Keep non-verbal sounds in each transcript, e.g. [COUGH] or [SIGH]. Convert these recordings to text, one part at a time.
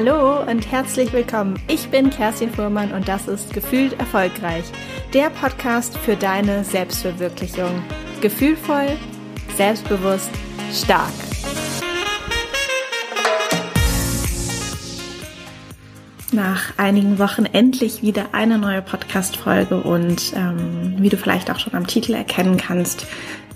Hallo und herzlich willkommen. Ich bin Kerstin Fuhrmann und das ist Gefühlt Erfolgreich, der Podcast für deine Selbstverwirklichung. Gefühlvoll, selbstbewusst, stark. Nach einigen Wochen endlich wieder eine neue Podcast-Folge und ähm, wie du vielleicht auch schon am Titel erkennen kannst,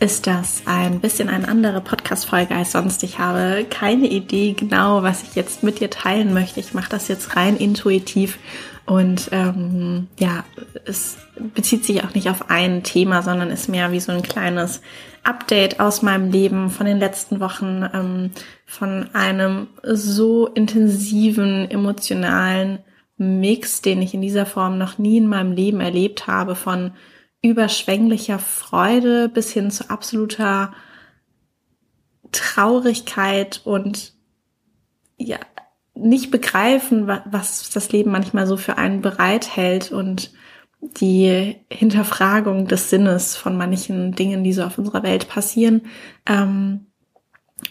ist das ein bisschen eine andere Podcast-Folge als sonst. Ich habe keine Idee genau, was ich jetzt mit dir teilen möchte. Ich mache das jetzt rein intuitiv und ähm, ja, es bezieht sich auch nicht auf ein Thema, sondern ist mehr wie so ein kleines Update aus meinem Leben von den letzten Wochen, ähm, von einem so intensiven, emotionalen Mix, den ich in dieser Form noch nie in meinem Leben erlebt habe, von überschwänglicher Freude bis hin zu absoluter Traurigkeit und ja, nicht begreifen, was das Leben manchmal so für einen bereithält und die Hinterfragung des Sinnes von manchen Dingen, die so auf unserer Welt passieren. Ähm,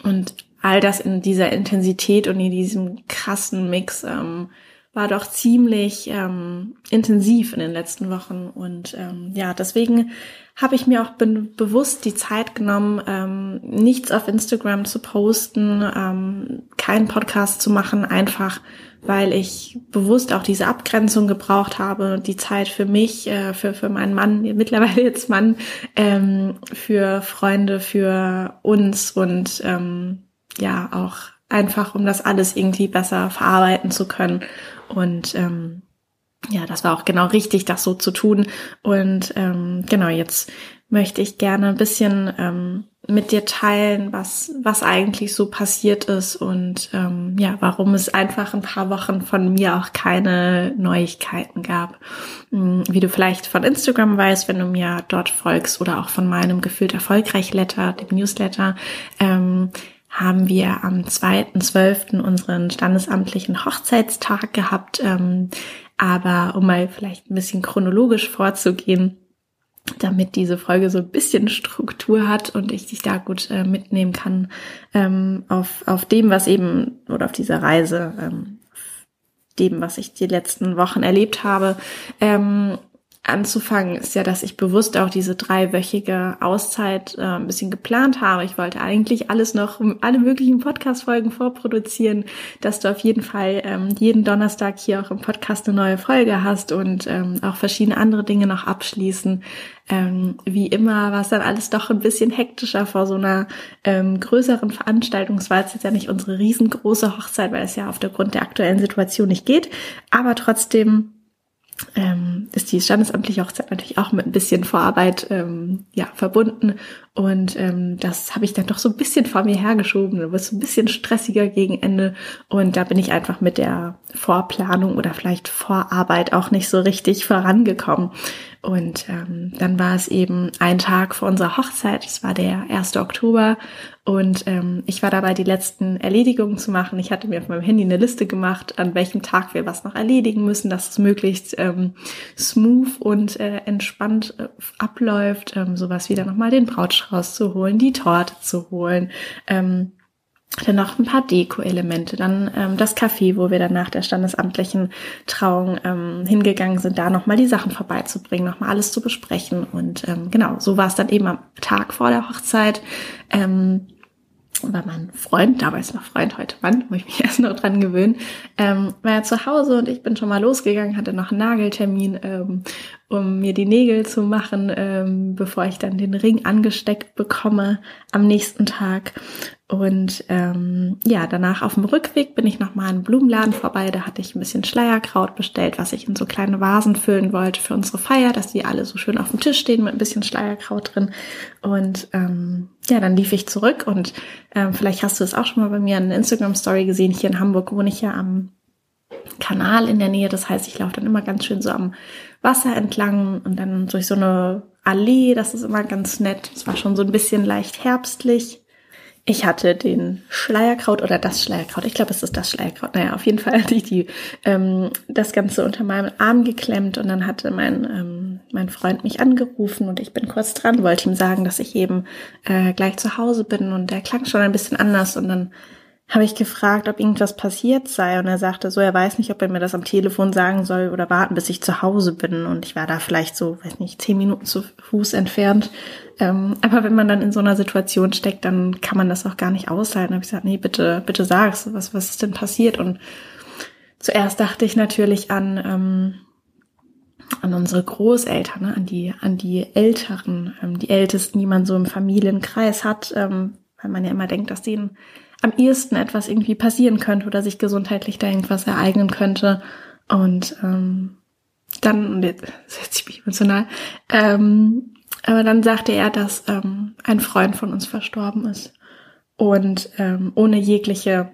und all das in dieser Intensität und in diesem krassen Mix ähm, war doch ziemlich ähm, intensiv in den letzten Wochen. Und ähm, ja, deswegen habe ich mir auch be bewusst die Zeit genommen, ähm, nichts auf Instagram zu posten, ähm, keinen Podcast zu machen, einfach weil ich bewusst auch diese Abgrenzung gebraucht habe, die Zeit für mich, äh, für, für meinen Mann, [LAUGHS] mittlerweile jetzt Mann, ähm, für Freunde, für uns und ähm, ja auch einfach, um das alles irgendwie besser verarbeiten zu können und ähm, ja, das war auch genau richtig, das so zu tun. Und ähm, genau, jetzt möchte ich gerne ein bisschen ähm, mit dir teilen, was, was eigentlich so passiert ist und ähm, ja, warum es einfach ein paar Wochen von mir auch keine Neuigkeiten gab. Hm, wie du vielleicht von Instagram weißt, wenn du mir dort folgst oder auch von meinem gefühlt erfolgreich Letter, dem Newsletter, ähm, haben wir am 2.12. unseren standesamtlichen Hochzeitstag gehabt. Ähm, aber um mal vielleicht ein bisschen chronologisch vorzugehen, damit diese Folge so ein bisschen Struktur hat und ich dich da gut äh, mitnehmen kann ähm, auf, auf dem, was eben, oder auf dieser Reise, ähm, dem, was ich die letzten Wochen erlebt habe. Anzufangen, ist ja, dass ich bewusst auch diese dreiwöchige Auszeit äh, ein bisschen geplant habe. Ich wollte eigentlich alles noch, alle möglichen Podcast-Folgen vorproduzieren, dass du auf jeden Fall ähm, jeden Donnerstag hier auch im Podcast eine neue Folge hast und ähm, auch verschiedene andere Dinge noch abschließen. Ähm, wie immer war es dann alles doch ein bisschen hektischer vor so einer ähm, größeren Veranstaltung. Es war jetzt ja nicht unsere riesengroße Hochzeit, weil es ja auf der Grund der aktuellen Situation nicht geht. Aber trotzdem ähm, ist die standesamtliche Hochzeit natürlich auch mit ein bisschen Vorarbeit ähm, ja, verbunden. Und ähm, das habe ich dann doch so ein bisschen vor mir hergeschoben. Da wird so ein bisschen stressiger gegen Ende. Und da bin ich einfach mit der Vorplanung oder vielleicht Vorarbeit auch nicht so richtig vorangekommen. Und ähm, dann war es eben ein Tag vor unserer Hochzeit, es war der 1. Oktober und ähm, ich war dabei, die letzten Erledigungen zu machen. Ich hatte mir auf meinem Handy eine Liste gemacht, an welchem Tag wir was noch erledigen müssen, dass es möglichst ähm, smooth und äh, entspannt äh, abläuft. Ähm, sowas wie dann nochmal den Brautstrauß zu holen, die Torte zu holen. Ähm, dann noch ein paar Deko-Elemente, dann ähm, das Café, wo wir dann nach der standesamtlichen Trauung ähm, hingegangen sind, da nochmal die Sachen vorbeizubringen, nochmal alles zu besprechen. Und ähm, genau, so war es dann eben am Tag vor der Hochzeit. Ähm, war mein Freund, damals noch Freund, heute Mann, muss ich mich [LAUGHS] erst noch dran gewöhnen, ähm, war ja zu Hause und ich bin schon mal losgegangen, hatte noch einen Nageltermin, ähm, um mir die Nägel zu machen, ähm, bevor ich dann den Ring angesteckt bekomme am nächsten Tag. Und ähm, ja, danach auf dem Rückweg bin ich nochmal in einen Blumenladen vorbei. Da hatte ich ein bisschen Schleierkraut bestellt, was ich in so kleine Vasen füllen wollte für unsere Feier, dass die alle so schön auf dem Tisch stehen mit ein bisschen Schleierkraut drin. Und ähm, ja, dann lief ich zurück und ähm, vielleicht hast du es auch schon mal bei mir in der Instagram-Story gesehen. Hier in Hamburg wohne ich ja am Kanal in der Nähe. Das heißt, ich laufe dann immer ganz schön so am Wasser entlang und dann durch so eine Allee. Das ist immer ganz nett. Es war schon so ein bisschen leicht herbstlich. Ich hatte den Schleierkraut oder das Schleierkraut. Ich glaube, es ist das Schleierkraut. Naja, auf jeden Fall [LAUGHS] hatte ich die, ähm, das Ganze unter meinem Arm geklemmt und dann hatte mein, ähm, mein Freund mich angerufen und ich bin kurz dran, wollte ihm sagen, dass ich eben äh, gleich zu Hause bin und der klang schon ein bisschen anders und dann habe ich gefragt, ob irgendwas passiert sei. Und er sagte so, er weiß nicht, ob er mir das am Telefon sagen soll oder warten, bis ich zu Hause bin. Und ich war da vielleicht so, weiß nicht, zehn Minuten zu Fuß entfernt. Ähm, aber wenn man dann in so einer Situation steckt, dann kann man das auch gar nicht aushalten. Da habe ich gesagt, nee, bitte, bitte sag's, was, was ist denn passiert? Und zuerst dachte ich natürlich an, ähm, an unsere Großeltern, ne? an die, an die Älteren, ähm, die Ältesten, die man so im Familienkreis hat, ähm, weil man ja immer denkt, dass denen am ehesten etwas irgendwie passieren könnte oder sich gesundheitlich da irgendwas ereignen könnte. Und ähm, dann, und jetzt setze ich mich emotional, ähm, aber dann sagte er, dass ähm, ein Freund von uns verstorben ist. Und ähm, ohne jegliche,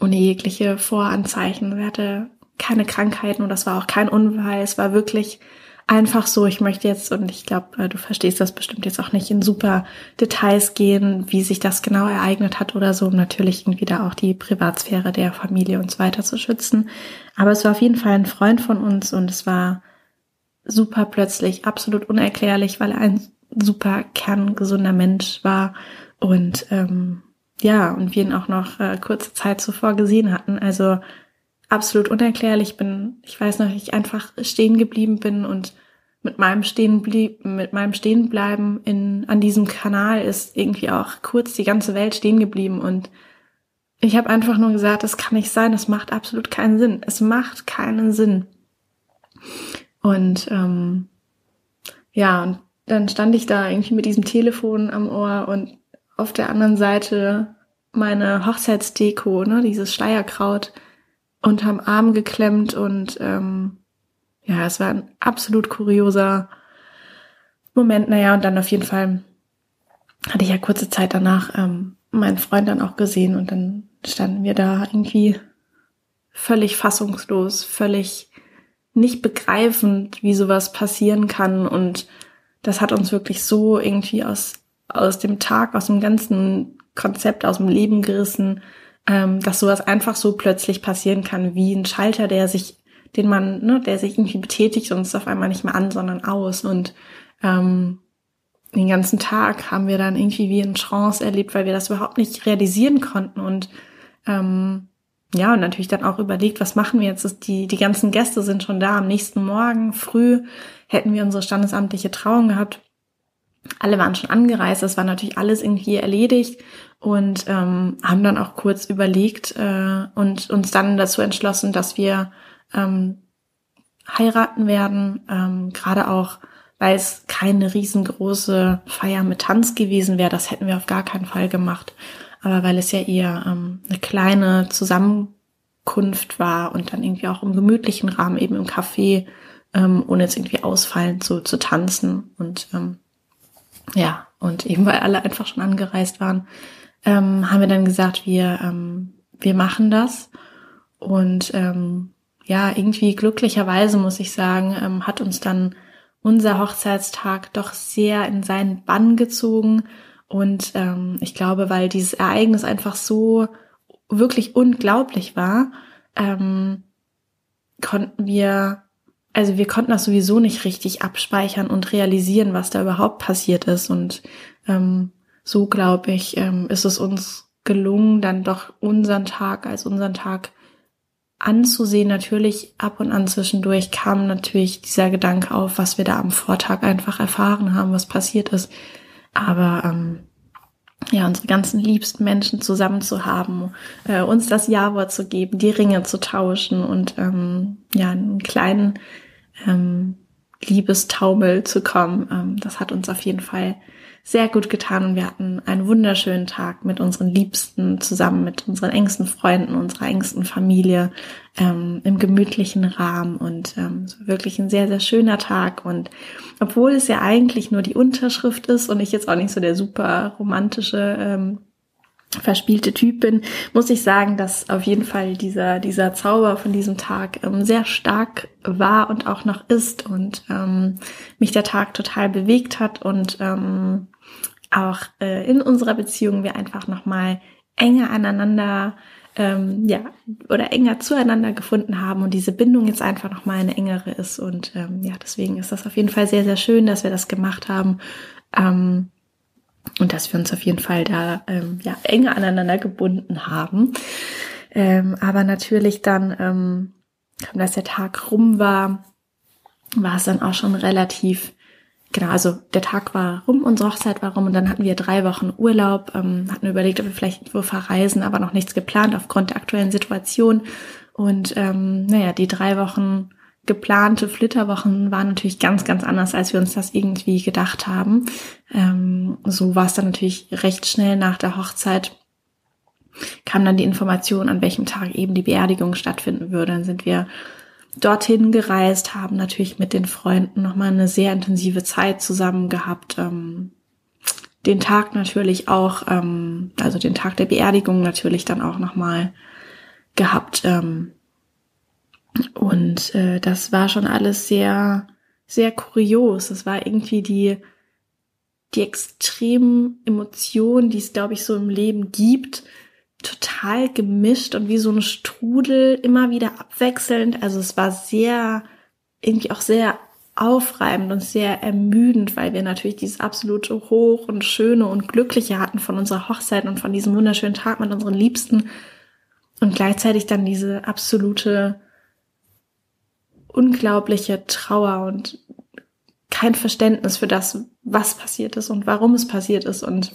ohne jegliche Voranzeichen. Er hatte keine Krankheiten und das war auch kein Unfall. Es war wirklich einfach so, ich möchte jetzt, und ich glaube, äh, du verstehst das bestimmt jetzt auch nicht in super Details gehen, wie sich das genau ereignet hat oder so, um natürlich irgendwie da auch die Privatsphäre der Familie und so weiter zu schützen. Aber es war auf jeden Fall ein Freund von uns und es war super plötzlich, absolut unerklärlich, weil er ein super kerngesunder Mensch war und ähm, ja, und wir ihn auch noch äh, kurze Zeit zuvor gesehen hatten. Also absolut unerklärlich bin. Ich weiß noch, ich einfach stehen geblieben bin und mit meinem stehen blieb, mit meinem Stehenbleiben in an diesem Kanal ist irgendwie auch kurz die ganze Welt stehen geblieben und ich habe einfach nur gesagt, das kann nicht sein, das macht absolut keinen Sinn. Es macht keinen Sinn. Und ähm, ja, und dann stand ich da irgendwie mit diesem Telefon am Ohr und auf der anderen Seite meine Hochzeitsdeko, ne, dieses Schleierkraut unterm Arm geklemmt und ähm, ja, es war ein absolut kurioser Moment. Naja, und dann auf jeden Fall hatte ich ja kurze Zeit danach ähm, meinen Freund dann auch gesehen und dann standen wir da irgendwie völlig fassungslos, völlig nicht begreifend, wie sowas passieren kann und das hat uns wirklich so irgendwie aus aus dem Tag, aus dem ganzen Konzept, aus dem Leben gerissen, ähm, dass sowas einfach so plötzlich passieren kann, wie ein Schalter, der sich, den man, ne, der sich irgendwie betätigt und es auf einmal nicht mehr an, sondern aus. Und ähm, den ganzen Tag haben wir dann irgendwie wie in Trance erlebt, weil wir das überhaupt nicht realisieren konnten und ähm, ja, und natürlich dann auch überlegt, was machen wir jetzt? Die, die ganzen Gäste sind schon da. Am nächsten Morgen früh hätten wir unsere standesamtliche Trauung gehabt alle waren schon angereist, das war natürlich alles irgendwie erledigt und ähm, haben dann auch kurz überlegt äh, und uns dann dazu entschlossen, dass wir ähm, heiraten werden, ähm, gerade auch, weil es keine riesengroße Feier mit Tanz gewesen wäre, das hätten wir auf gar keinen Fall gemacht, aber weil es ja eher ähm, eine kleine Zusammenkunft war und dann irgendwie auch im gemütlichen Rahmen eben im Café, ähm, ohne jetzt irgendwie ausfallend so zu tanzen und ähm, ja, und eben weil alle einfach schon angereist waren, ähm, haben wir dann gesagt, wir, ähm, wir machen das. Und ähm, ja, irgendwie glücklicherweise muss ich sagen, ähm, hat uns dann unser Hochzeitstag doch sehr in seinen Bann gezogen. Und ähm, ich glaube, weil dieses Ereignis einfach so wirklich unglaublich war, ähm, konnten wir also wir konnten das sowieso nicht richtig abspeichern und realisieren, was da überhaupt passiert ist. Und ähm, so glaube ich, ähm, ist es uns gelungen, dann doch unseren Tag als unseren Tag anzusehen. Natürlich ab und an zwischendurch kam natürlich dieser Gedanke auf, was wir da am Vortag einfach erfahren haben, was passiert ist. Aber ähm, ja, unsere ganzen liebsten Menschen zusammen zu haben, äh, uns das Ja-Wort zu geben, die Ringe zu tauschen und ähm, ja, einen kleinen ähm, Liebestaumel zu kommen. Ähm, das hat uns auf jeden Fall sehr gut getan und wir hatten einen wunderschönen Tag mit unseren Liebsten zusammen mit unseren engsten Freunden, unserer engsten Familie ähm, im gemütlichen Rahmen und ähm, wirklich ein sehr, sehr schöner Tag und obwohl es ja eigentlich nur die Unterschrift ist und ich jetzt auch nicht so der super romantische ähm, verspielte Typ bin, muss ich sagen, dass auf jeden Fall dieser, dieser Zauber von diesem Tag ähm, sehr stark war und auch noch ist und ähm, mich der Tag total bewegt hat und ähm, auch äh, in unserer Beziehung wir einfach nochmal enger aneinander ähm, ja, oder enger zueinander gefunden haben und diese Bindung jetzt einfach nochmal eine engere ist. Und ähm, ja, deswegen ist das auf jeden Fall sehr, sehr schön, dass wir das gemacht haben. Ähm, und dass wir uns auf jeden Fall da ähm, ja enger aneinander gebunden haben. Ähm, aber natürlich dann, ähm, dass der Tag rum war, war es dann auch schon relativ genau, also der Tag war rum, unsere Hochzeit war rum und dann hatten wir drei Wochen Urlaub, ähm, hatten überlegt, ob wir vielleicht irgendwo verreisen, aber noch nichts geplant aufgrund der aktuellen Situation. Und ähm, naja, die drei Wochen geplante Flitterwochen waren natürlich ganz, ganz anders, als wir uns das irgendwie gedacht haben. Ähm, so war es dann natürlich recht schnell nach der Hochzeit kam dann die Information, an welchem Tag eben die Beerdigung stattfinden würde. Dann sind wir dorthin gereist, haben natürlich mit den Freunden nochmal eine sehr intensive Zeit zusammen gehabt. Ähm, den Tag natürlich auch, ähm, also den Tag der Beerdigung natürlich dann auch nochmal gehabt. Ähm, und äh, das war schon alles sehr, sehr kurios. Es war irgendwie die, die extremen Emotionen, die es, glaube ich, so im Leben gibt, total gemischt und wie so ein Strudel immer wieder abwechselnd. Also es war sehr, irgendwie auch sehr aufreibend und sehr ermüdend, weil wir natürlich dieses absolute Hoch und Schöne und Glückliche hatten von unserer Hochzeit und von diesem wunderschönen Tag mit unseren Liebsten und gleichzeitig dann diese absolute unglaubliche Trauer und kein Verständnis für das, was passiert ist und warum es passiert ist und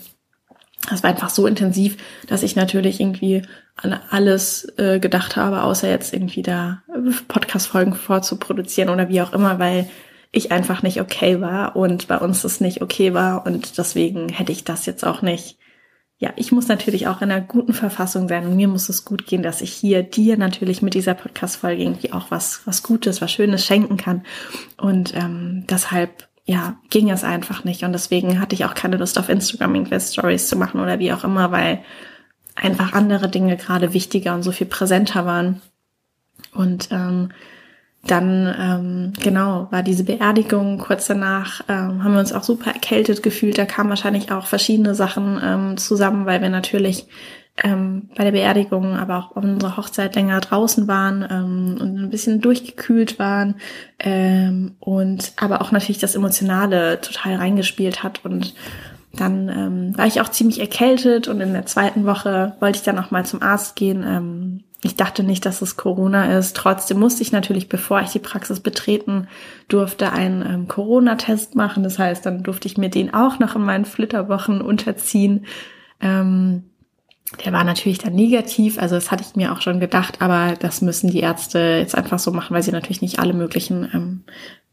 das war einfach so intensiv, dass ich natürlich irgendwie an alles äh, gedacht habe, außer jetzt irgendwie da Podcast-Folgen vorzuproduzieren oder wie auch immer, weil ich einfach nicht okay war und bei uns das nicht okay war und deswegen hätte ich das jetzt auch nicht. Ja, ich muss natürlich auch in einer guten Verfassung sein und mir muss es gut gehen, dass ich hier dir natürlich mit dieser Podcast-Folge irgendwie auch was, was Gutes, was Schönes schenken kann. Und ähm, deshalb ja, ging es einfach nicht. Und deswegen hatte ich auch keine Lust auf Instagram irgendwelche Stories zu machen oder wie auch immer, weil einfach andere Dinge gerade wichtiger und so viel präsenter waren. Und ähm, dann, ähm, genau, war diese Beerdigung kurz danach, ähm, haben wir uns auch super erkältet gefühlt. Da kamen wahrscheinlich auch verschiedene Sachen ähm, zusammen, weil wir natürlich ähm, bei der Beerdigung, aber auch auf unserer Hochzeit länger draußen waren ähm, und ein bisschen durchgekühlt waren ähm, und aber auch natürlich das Emotionale total reingespielt hat und dann ähm, war ich auch ziemlich erkältet und in der zweiten Woche wollte ich dann auch mal zum Arzt gehen. Ähm, ich dachte nicht, dass es Corona ist. Trotzdem musste ich natürlich, bevor ich die Praxis betreten durfte, einen ähm, Corona-Test machen. Das heißt, dann durfte ich mir den auch noch in meinen Flitterwochen unterziehen. Ähm, der war natürlich dann negativ, also das hatte ich mir auch schon gedacht, aber das müssen die Ärzte jetzt einfach so machen, weil sie natürlich nicht alle möglichen ähm,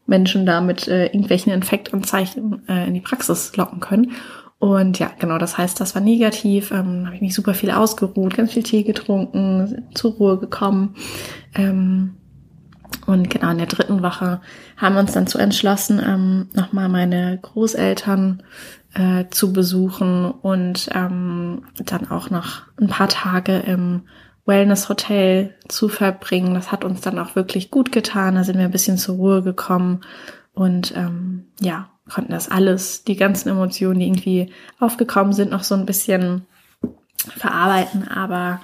Menschen da mit äh, irgendwelchen Infektanzeichen äh, in die Praxis locken können. Und ja, genau, das heißt, das war negativ. Ähm, habe ich mich super viel ausgeruht, ganz viel Tee getrunken, zur Ruhe gekommen. Ähm, und genau in der dritten Woche haben wir uns dann zu entschlossen, ähm, nochmal meine Großeltern äh, zu besuchen und ähm, dann auch noch ein paar Tage im Wellness Hotel zu verbringen. Das hat uns dann auch wirklich gut getan. Da sind wir ein bisschen zur Ruhe gekommen und ähm, ja, konnten das alles, die ganzen Emotionen, die irgendwie aufgekommen sind, noch so ein bisschen verarbeiten. Aber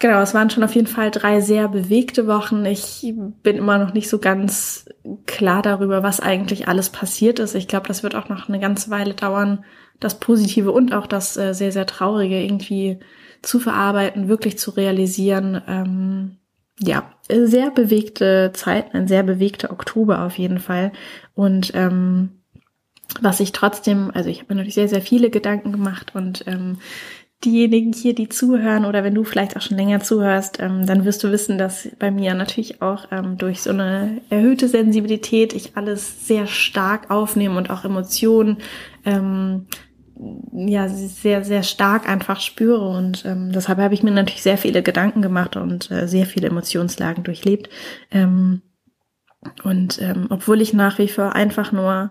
Genau, es waren schon auf jeden Fall drei sehr bewegte Wochen. Ich bin immer noch nicht so ganz klar darüber, was eigentlich alles passiert ist. Ich glaube, das wird auch noch eine ganze Weile dauern, das Positive und auch das äh, sehr, sehr Traurige irgendwie zu verarbeiten, wirklich zu realisieren. Ähm, ja, sehr bewegte Zeit, ein sehr bewegter Oktober auf jeden Fall. Und ähm, was ich trotzdem, also ich habe mir natürlich sehr, sehr viele Gedanken gemacht und ähm, diejenigen hier, die zuhören oder wenn du vielleicht auch schon länger zuhörst, ähm, dann wirst du wissen, dass bei mir natürlich auch ähm, durch so eine erhöhte Sensibilität ich alles sehr stark aufnehme und auch Emotionen ähm, ja sehr sehr stark einfach spüre. Und ähm, deshalb habe ich mir natürlich sehr viele Gedanken gemacht und äh, sehr viele Emotionslagen durchlebt. Ähm, und ähm, obwohl ich nach wie vor einfach nur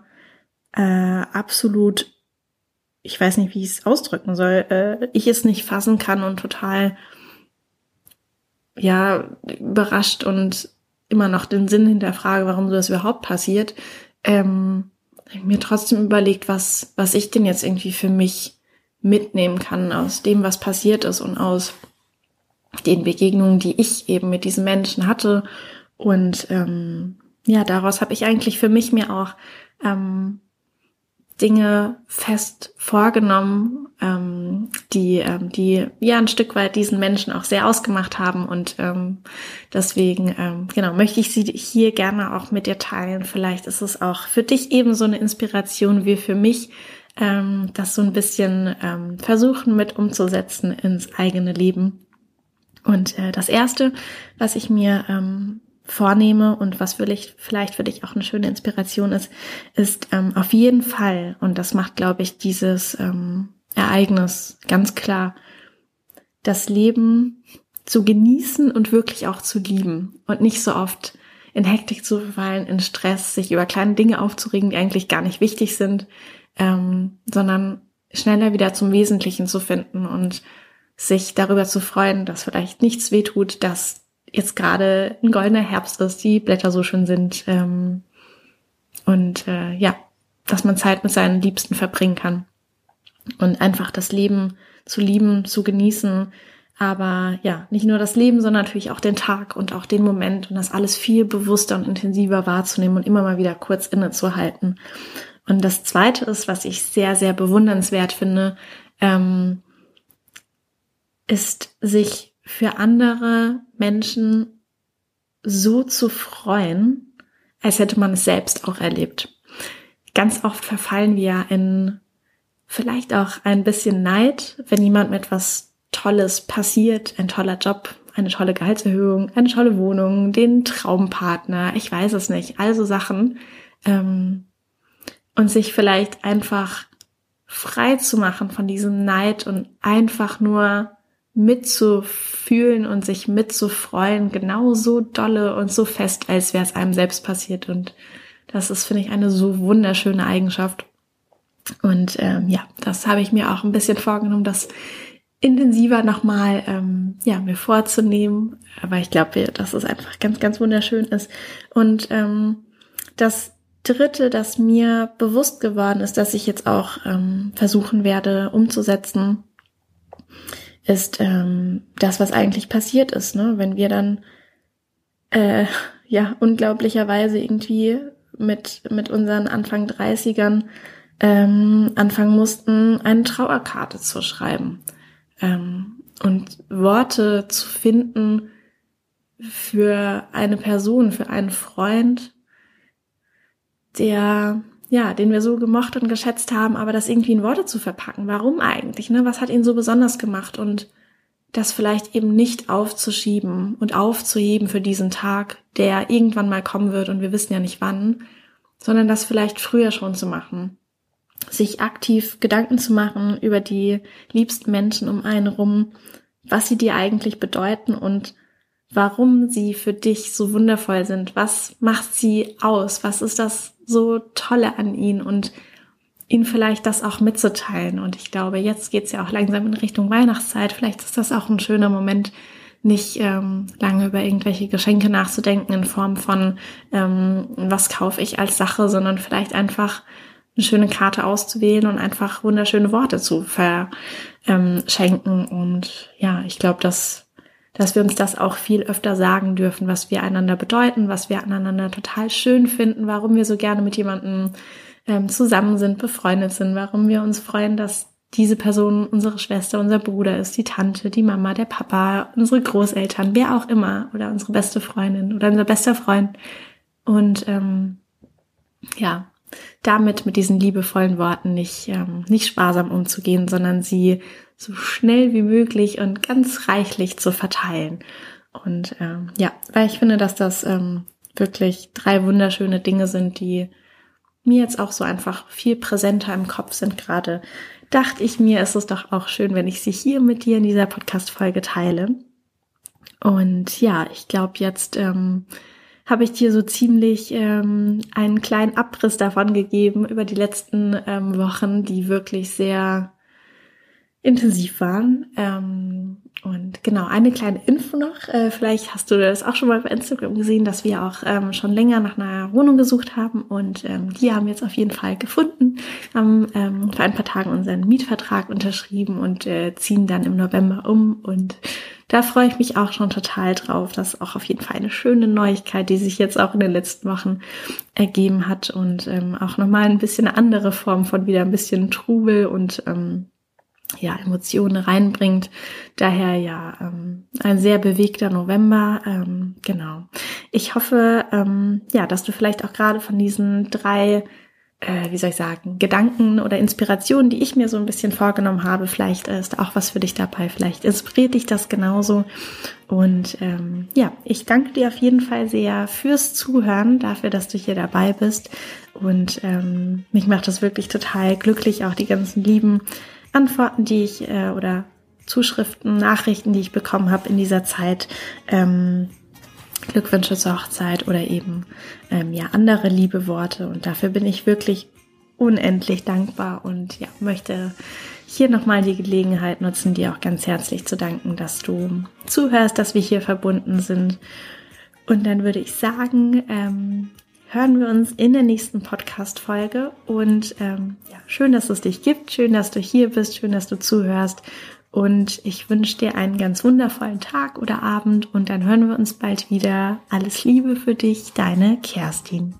äh, absolut ich weiß nicht, wie ich es ausdrücken soll, äh, ich es nicht fassen kann und total, ja, überrascht und immer noch den Sinn hinterfrage, warum so das überhaupt passiert, ähm, mir trotzdem überlegt, was, was ich denn jetzt irgendwie für mich mitnehmen kann aus dem, was passiert ist und aus den Begegnungen, die ich eben mit diesen Menschen hatte. Und ähm, ja, daraus habe ich eigentlich für mich mir auch ähm, Dinge fest vorgenommen, ähm, die, ähm, die ja ein Stück weit diesen Menschen auch sehr ausgemacht haben. Und ähm, deswegen, ähm, genau, möchte ich sie hier gerne auch mit dir teilen. Vielleicht ist es auch für dich eben so eine Inspiration wie für mich, ähm, das so ein bisschen ähm, versuchen mit umzusetzen ins eigene Leben. Und äh, das erste, was ich mir ähm, vornehme und was vielleicht, vielleicht für dich auch eine schöne Inspiration ist, ist ähm, auf jeden Fall, und das macht, glaube ich, dieses ähm, Ereignis ganz klar, das Leben zu genießen und wirklich auch zu lieben und nicht so oft in Hektik zu verfallen, in Stress, sich über kleine Dinge aufzuregen, die eigentlich gar nicht wichtig sind, ähm, sondern schneller wieder zum Wesentlichen zu finden und sich darüber zu freuen, dass vielleicht nichts wehtut, dass jetzt gerade ein goldener Herbst ist, die Blätter so schön sind ähm, und äh, ja, dass man Zeit mit seinen Liebsten verbringen kann und einfach das Leben zu lieben, zu genießen, aber ja, nicht nur das Leben, sondern natürlich auch den Tag und auch den Moment und das alles viel bewusster und intensiver wahrzunehmen und immer mal wieder kurz innezuhalten. Und das Zweite ist, was ich sehr, sehr bewundernswert finde, ähm, ist sich für andere Menschen so zu freuen, als hätte man es selbst auch erlebt. Ganz oft verfallen wir in vielleicht auch ein bisschen Neid, wenn jemand mit etwas Tolles passiert, ein toller Job, eine tolle Gehaltserhöhung, eine tolle Wohnung, den Traumpartner, ich weiß es nicht, also Sachen. Ähm, und sich vielleicht einfach frei zu machen von diesem Neid und einfach nur mitzufühlen und sich mitzufreuen, genauso dolle und so fest, als wäre es einem selbst passiert. Und das ist, finde ich, eine so wunderschöne Eigenschaft. Und ähm, ja, das habe ich mir auch ein bisschen vorgenommen, das intensiver nochmal ähm, ja, mir vorzunehmen. Aber ich glaube, dass es einfach ganz, ganz wunderschön ist. Und ähm, das Dritte, das mir bewusst geworden ist, dass ich jetzt auch ähm, versuchen werde umzusetzen, ist ähm, das, was eigentlich passiert ist, ne? Wenn wir dann äh, [LAUGHS] ja unglaublicherweise irgendwie mit mit unseren Anfang 30ern ähm, anfangen mussten, eine Trauerkarte zu schreiben ähm, und Worte zu finden für eine Person, für einen Freund, der ja, den wir so gemocht und geschätzt haben, aber das irgendwie in Worte zu verpacken. Warum eigentlich? Ne? Was hat ihn so besonders gemacht? Und das vielleicht eben nicht aufzuschieben und aufzuheben für diesen Tag, der irgendwann mal kommen wird und wir wissen ja nicht wann, sondern das vielleicht früher schon zu machen. Sich aktiv Gedanken zu machen über die liebsten Menschen um einen rum, was sie dir eigentlich bedeuten und warum sie für dich so wundervoll sind. Was macht sie aus? Was ist das so Tolle an ihnen? Und ihnen vielleicht das auch mitzuteilen. Und ich glaube, jetzt geht's ja auch langsam in Richtung Weihnachtszeit. Vielleicht ist das auch ein schöner Moment, nicht ähm, lange über irgendwelche Geschenke nachzudenken in Form von, ähm, was kaufe ich als Sache, sondern vielleicht einfach eine schöne Karte auszuwählen und einfach wunderschöne Worte zu verschenken. Und ja, ich glaube, dass dass wir uns das auch viel öfter sagen dürfen, was wir einander bedeuten, was wir aneinander total schön finden, warum wir so gerne mit jemandem ähm, zusammen sind, befreundet sind, warum wir uns freuen, dass diese Person unsere Schwester, unser Bruder ist, die Tante, die Mama, der Papa, unsere Großeltern, wer auch immer, oder unsere beste Freundin oder unser bester Freund. Und ähm, ja, damit mit diesen liebevollen Worten nicht, ähm, nicht sparsam umzugehen, sondern sie so schnell wie möglich und ganz reichlich zu verteilen. Und ähm, ja, weil ich finde, dass das ähm, wirklich drei wunderschöne Dinge sind, die mir jetzt auch so einfach viel präsenter im Kopf sind gerade, dachte ich mir, ist es doch auch schön, wenn ich sie hier mit dir in dieser Podcast-Folge teile. Und ja, ich glaube, jetzt ähm, habe ich dir so ziemlich ähm, einen kleinen Abriss davon gegeben über die letzten ähm, Wochen, die wirklich sehr intensiv waren. Ähm, und genau, eine kleine Info noch. Äh, vielleicht hast du das auch schon mal bei Instagram gesehen, dass wir auch ähm, schon länger nach einer Wohnung gesucht haben und ähm, die haben jetzt auf jeden Fall gefunden, haben ähm, vor ein paar Tagen unseren Mietvertrag unterschrieben und äh, ziehen dann im November um und da freue ich mich auch schon total drauf. Das ist auch auf jeden Fall eine schöne Neuigkeit, die sich jetzt auch in den letzten Wochen ergeben hat und ähm, auch nochmal ein bisschen andere Form von wieder ein bisschen Trubel und ähm, ja, Emotionen reinbringt. Daher ja, ähm, ein sehr bewegter November. Ähm, genau. Ich hoffe, ähm, ja, dass du vielleicht auch gerade von diesen drei äh, wie soll ich sagen, Gedanken oder Inspirationen, die ich mir so ein bisschen vorgenommen habe. Vielleicht ist auch was für dich dabei, vielleicht inspiriert dich das genauso. Und ähm, ja, ich danke dir auf jeden Fall sehr fürs Zuhören, dafür, dass du hier dabei bist. Und ähm, mich macht das wirklich total glücklich, auch die ganzen lieben Antworten, die ich äh, oder Zuschriften, Nachrichten, die ich bekommen habe in dieser Zeit. Ähm, Glückwünsche zur Hochzeit oder eben ähm, ja andere liebe Worte. Und dafür bin ich wirklich unendlich dankbar und ja, möchte hier nochmal die Gelegenheit nutzen, dir auch ganz herzlich zu danken, dass du zuhörst, dass wir hier verbunden sind. Und dann würde ich sagen, ähm, hören wir uns in der nächsten Podcast-Folge. Und ähm, ja, schön, dass es dich gibt, schön, dass du hier bist, schön, dass du zuhörst. Und ich wünsche dir einen ganz wundervollen Tag oder Abend und dann hören wir uns bald wieder. Alles Liebe für dich, deine Kerstin.